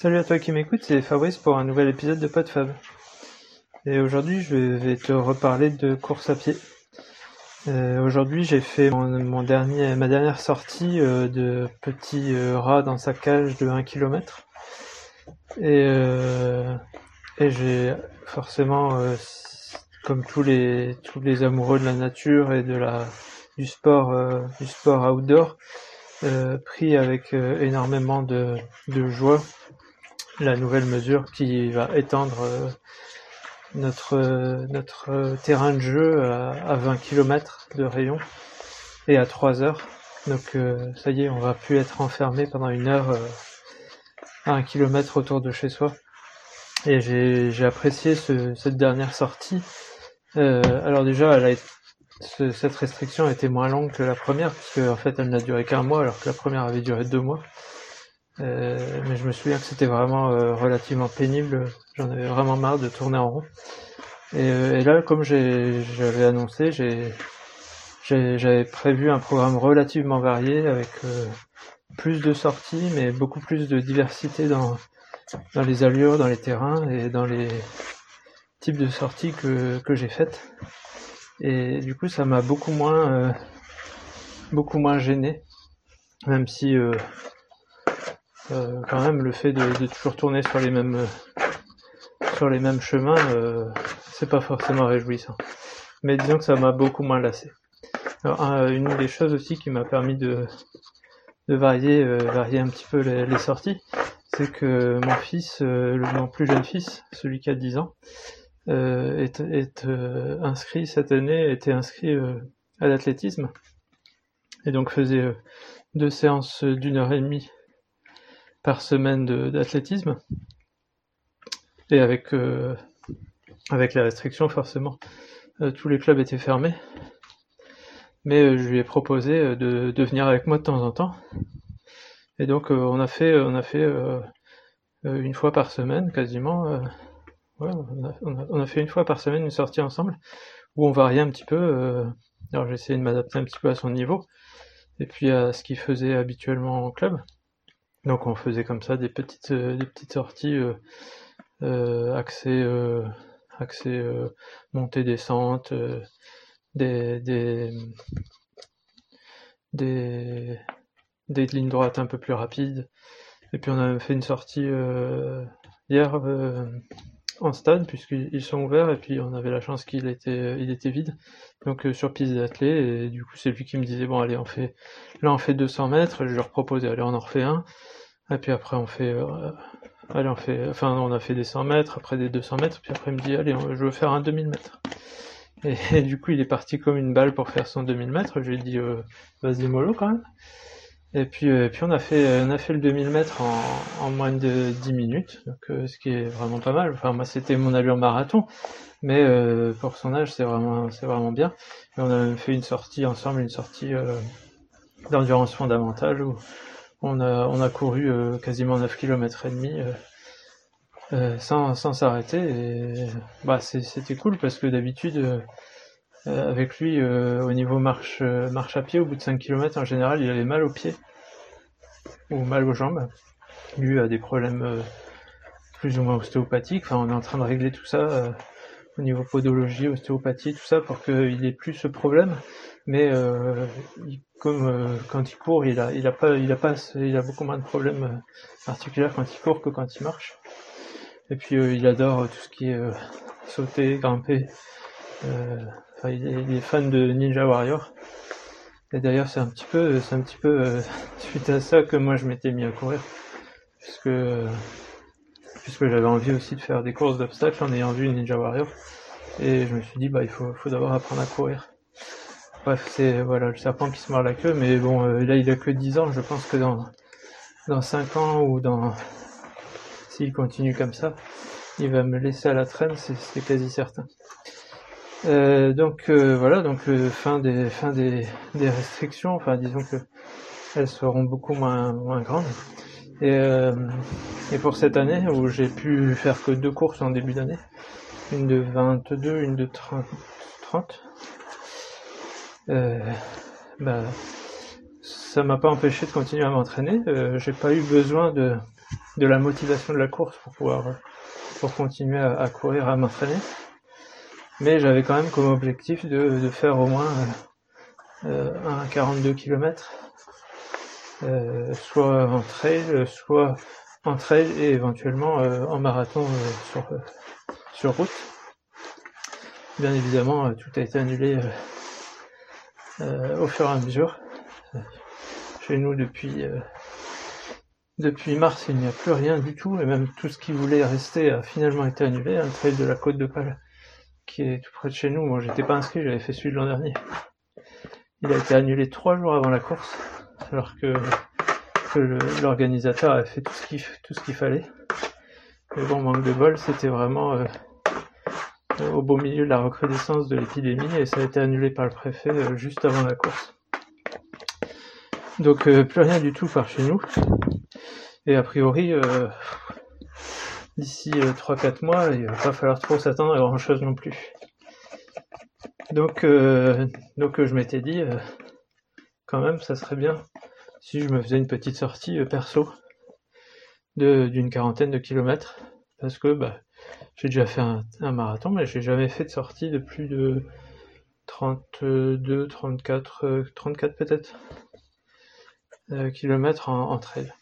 Salut à toi qui m'écoute, c'est Fabrice pour un nouvel épisode de PodFab. Et aujourd'hui, je vais te reparler de course à pied. Euh, aujourd'hui, j'ai fait mon, dernier, ma dernière sortie euh, de petit euh, rat dans sa cage de 1 km. Et, et j'ai forcément, comme tous les, tous les amoureux de la nature et de la, du sport, du sport outdoor, pris avec énormément de, de joie la nouvelle mesure qui va étendre euh, notre, euh, notre terrain de jeu à, 20 km de rayon et à 3 heures. Donc euh, ça y est, on va plus être enfermé pendant une heure à un kilomètre autour de chez soi. Et j'ai apprécié cette dernière sortie. alors déjà, cette restriction a été moins longue que la première, puisque en fait elle n'a duré qu'un mois, alors que la première avait duré deux mois. Euh, mais je me souviens que c'était vraiment euh, relativement pénible. J'en avais vraiment marre de tourner en rond. Et, euh, là, comme j'avais annoncé, j'avais prévu un programme relativement varié avec plus de sorties, mais beaucoup plus de diversité dans, dans les allures, dans les terrains et dans les types de sorties que, que j'ai faites. Et du coup, ça m'a beaucoup moins, beaucoup moins gêné, même si euh, quand même le fait de, toujours tourner sur les mêmes sur les mêmes chemins, euh, c'est pas forcément réjouissant. Mais disons que ça m'a beaucoup moins lassé. Alors, une des choses aussi qui m'a permis de, de varier, euh, varier un petit peu les, sorties, c'est que mon fils, mon plus jeune fils, celui qui a 10 ans, est, est inscrit cette année, était inscrit à l'athlétisme, et donc faisait deux séances d'une heure et demie par semaine d'athlétisme. Et avec, euh, avec les restrictions, forcément, euh, tous les clubs étaient fermés. Mais euh, je lui ai proposé de, venir avec moi de temps en temps. Et donc on a fait, on a fait une fois par semaine quasiment. On, a, on, a, fait une fois par semaine une sortie ensemble où on variait un petit peu. alors j'ai essayé de m'adapter un petit peu à son niveau et puis à ce qu'il faisait habituellement en club. Donc on faisait comme ça des petites, euh, des petites sorties euh, euh, accès, accès montée descente, des, des, des, des lignes droites un peu plus rapides. Et puis on a fait une sortie hier en stade puisqu'ils sont ouverts et puis on avait la chance qu'il était vide donc sur piste d'athlée et du coup c'est lui qui me disait bon allez on fait là on fait 200 mètres je leur proposais allez on en refait un et puis après, on fait, euh, allez, on fait, enfin, on a fait des 100 mètres, après des 200 mètres, puis après, il me dit, allez, je veux faire un 2000 mètres. Et, du coup, il est parti comme une balle pour faire son 2000 mètres. Je lui ai dit, euh, vas-y, mollo quand même. Et puis, euh, puis on a fait, on a fait le 2000 mètres en, en moins de 10 minutes, donc, ce qui est vraiment pas mal. Enfin, moi, c'était mon allure marathon, mais pour son âge, c'est vraiment, c'est vraiment bien. Et on a même fait une sortie ensemble, une sortie d'endurance fondamentale où, on a, on a couru euh, quasiment 9 km et demi euh, euh, sans sans s'arrêter et bah c'était cool parce que d'habitude avec lui au niveau marche marche à pied au bout de 5 km en général il avait mal aux pieds ou mal aux jambes lui a des problèmes plus ou moins ostéopathiques enfin on est en train de régler tout ça au niveau podologie ostéopathie tout ça pour qu'il ait plus ce problème mais euh, comme euh, quand il court, il a, il a pas, il a pas, il a beaucoup moins de problèmes euh, articulaires quand il court que quand il marche. Et puis il adore tout ce qui est sauter, grimper. Il est, fan de Ninja Warrior. Et d'ailleurs, c'est un petit peu, c'est un petit peu suite à ça que moi je m'étais mis à courir, puisque puisque j'avais envie aussi de faire des courses d'obstacles en ayant vu Ninja Warrior. Et je me suis dit bah il faut, faut d'abord apprendre à courir. Bref, c'est voilà le serpent qui se mord la queue, mais bon, euh, là il a que 10 ans, je pense que dans, dans 5 ans ou dans. S'il continue comme ça, il va me laisser à la traîne, c'est quasi certain. Euh, donc euh, voilà, donc fin des fin des, des, restrictions, enfin disons que elles seront beaucoup moins moins grandes. Et, et pour cette année où j'ai pu faire que deux courses en début d'année, une de 22, une de 30, 30 euh, bah, ça m'a pas empêché de continuer à m'entraîner. Euh, j'ai pas eu besoin de, de la motivation de la course pour pouvoir pour continuer à, courir, à m'entraîner. Mais j'avais quand même comme objectif de, de faire au moins euh, un 42 km, euh, soit en trail, soit en trail et éventuellement euh, en marathon euh, sur, sur route. Bien évidemment, tout a été annulé au fur et à mesure. Chez nous, depuis depuis mars, il n'y a plus rien du tout, et même tout ce qui voulait rester a finalement été annulé. Un trail de la côte de Pâle, qui est tout près de chez nous. Moi, j'étais pas inscrit, j'avais fait celui de l'an dernier. Il a été annulé trois jours avant la course, alors que, l'organisateur a fait tout ce qu'il fallait. Mais bon, manque de bol, c'était vraiment euh, au beau milieu de la recrudescence de l'épidémie, et ça a été annulé par le préfet euh, juste avant la course. Donc euh, plus rien du tout par chez nous. Et a priori, euh, d'ici 3-4 euh, mois, il va pas falloir trop s'attendre à grand chose non plus. Donc, donc je m'étais dit, quand même, ça serait bien si je me faisais une petite sortie perso d'une quarantaine de kilomètres. Parce que bah, j'ai déjà fait un, marathon, mais j'ai jamais fait de sortie de plus de 32, 34, 34 peut-être euh, kilomètres en, en, trail.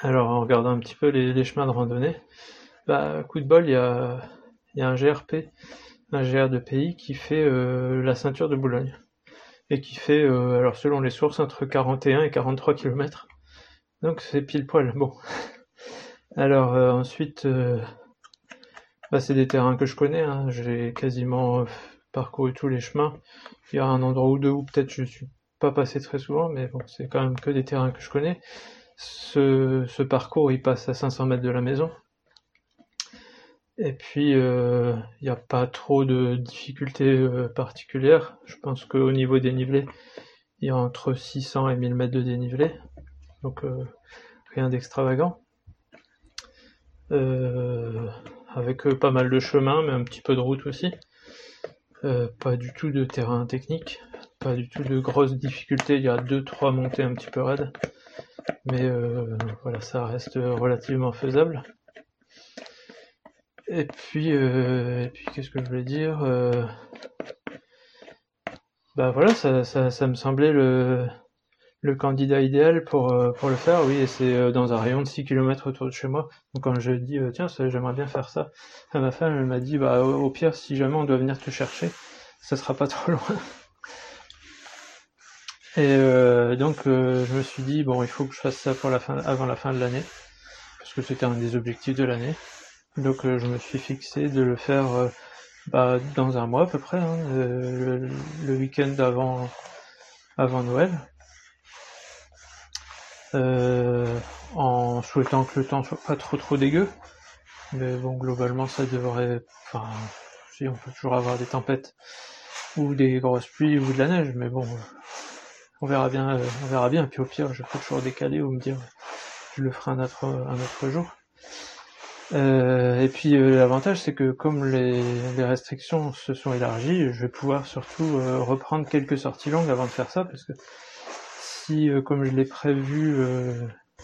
Alors en regardant un petit peu les, chemins de randonnée, bah, coup de bol, il y a, un GRP, un GR de pays qui fait euh, la ceinture de Boulogne et qui fait, euh, alors selon les sources, entre 41 et 43 km. Donc c'est pile poil. Bon. Alors ensuite, bah, c'est des terrains que je connais. Hein. J'ai quasiment parcouru tous les chemins. Il y a un endroit ou deux où peut-être je suis pas passé très souvent, mais bon, c'est quand même que des terrains que je connais. Ce, parcours, il passe à 500 mètres de la maison. Et puis, il euh, n'y a pas trop de difficultés euh, particulières. Je pense qu'au niveau dénivelé, il y a entre 600 et 1000 mètres de dénivelé. Donc, euh, rien d'extravagant. avec pas mal de chemins, mais un petit peu de route aussi. pas du tout de terrain technique pas du tout de grosses difficultés. Il y a deux, trois montées un petit peu raides. Mais euh, voilà, ça reste relativement faisable. Et puis, euh, qu'est-ce que je voulais dire euh, Bah voilà, ça, ça, ça, me semblait le, candidat idéal pour, pour le faire. Oui, et c'est dans un rayon de 6 km autour de chez moi. Donc quand je dis, tiens, j'aimerais bien faire ça, ma femme, elle m'a dit, bah au pire, si jamais on doit venir te chercher, ça sera pas trop loin. Et euh, donc euh, je me suis dit bon il faut que je fasse ça pour la fin avant la fin de l'année parce que c'était un des objectifs de l'année. Donc euh, je me suis fixé de le faire bah, dans un mois à peu près, hein, le, week-end avant avant Noël. en souhaitant que le temps soit pas trop trop dégueu. Mais bon globalement ça devrait. Enfin si on peut toujours avoir des tempêtes ou des grosses pluies ou de la neige, mais bon on verra bien, euh, on verra bien. Puis au pire, je peux toujours décaler ou me dire, je le ferai un autre, jour. Euh, et puis euh, l'avantage, c'est que comme les, les, restrictions se sont élargies, je vais pouvoir surtout reprendre quelques sorties longues avant de faire ça, parce que si, comme je l'ai prévu,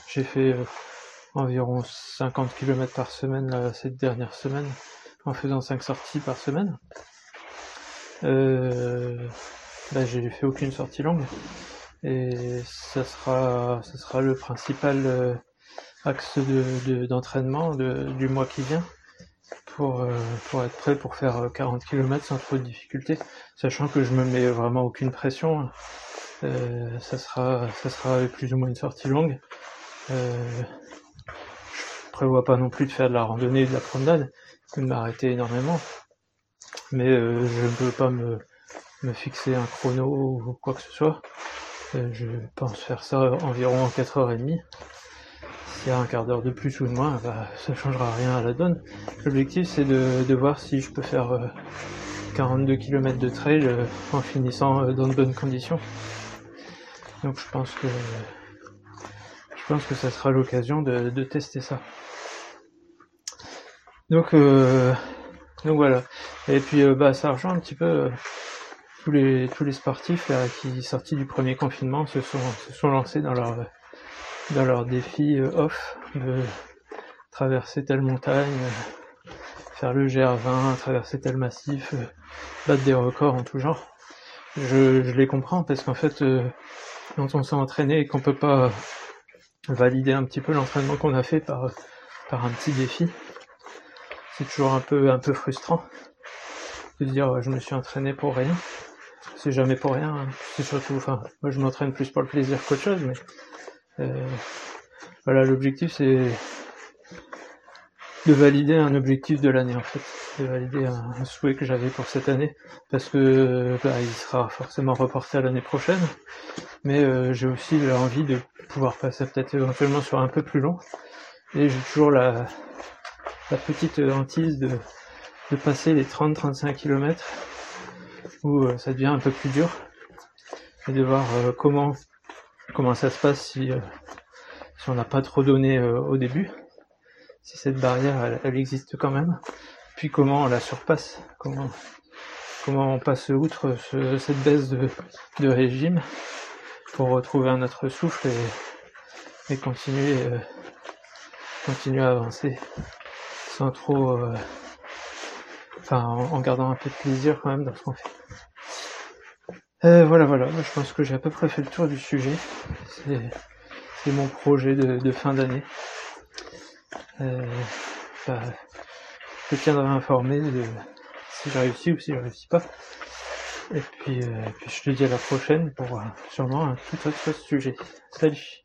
j'ai fait environ 50 km par semaine là, cette dernière semaine, en faisant 5 sorties par semaine. Euh, bah, j'ai fait aucune sortie longue et ça sera ça sera le principal euh, axe de d'entraînement de, du mois qui vient pour euh, pour être prêt pour faire 40 km sans trop de difficultés sachant que je me mets vraiment aucune pression euh, ça sera ça sera plus ou moins une sortie longue. Euh, je prévois pas non plus de faire de la randonnée de la promenade de m'arrêter énormément. Mais euh, je ne peux pas me me fixer un chrono ou quoi que ce soit. euh, je pense faire ça environ en 4h30. S'il y a un quart d'heure de plus ou de moins, bah, ça changera rien à la donne. L'objectif c'est de, voir si je peux faire 42 euh, km de trail euh, en finissant dans de bonnes conditions. Donc je pense que je pense que ça sera l'occasion de, tester ça. Donc donc voilà. Et puis bah ça rejoint un petit peu tous les tous les sportifs qui sortis du premier confinement se sont lancés dans leur dans leur défi euh, off de traverser telle montagne, euh, faire le GR20, traverser tel massif, euh, battre des records en tout genre. Je, je les comprends parce qu'en fait, quand on s'est entraîné et qu'on peut pas valider un petit peu l'entraînement qu'on a fait par, par un petit défi, c'est toujours un peu, un peu frustrant de dire je me suis entraîné pour rien. C'est jamais pour rien. Hein. C'est surtout, enfin, moi je m'entraîne plus pour le plaisir qu'autre chose, mais euh, voilà, l'objectif c'est de valider un objectif de l'année en fait, de valider un, souhait que j'avais pour cette année, parce que bah, il sera forcément reporté à l'année prochaine, mais euh, j'ai aussi envie de pouvoir passer peut-être éventuellement sur un peu plus long, et j'ai toujours la, petite hantise de passer les 30-35 km où euh, ça devient un peu plus dur. Et de voir euh, comment comment ça se passe si, euh, si on n'a pas trop donné au début, si cette barrière elle, existe quand même, puis comment on la surpasse, comment comment on passe outre cette baisse de, de, régime pour retrouver un autre souffle et, et continuer continuer à avancer sans trop enfin en, gardant un peu de plaisir quand même dans ce qu'on fait. Euh, voilà, voilà, je pense que j'ai à peu près fait le tour du sujet. C'est mon projet de, fin d'année. Euh, bah, je tiendrai informé de si j'ai réussi ou si je réussis pas. Et puis, euh, puis je te dis à la prochaine pour sûrement un tout autre sujet. Salut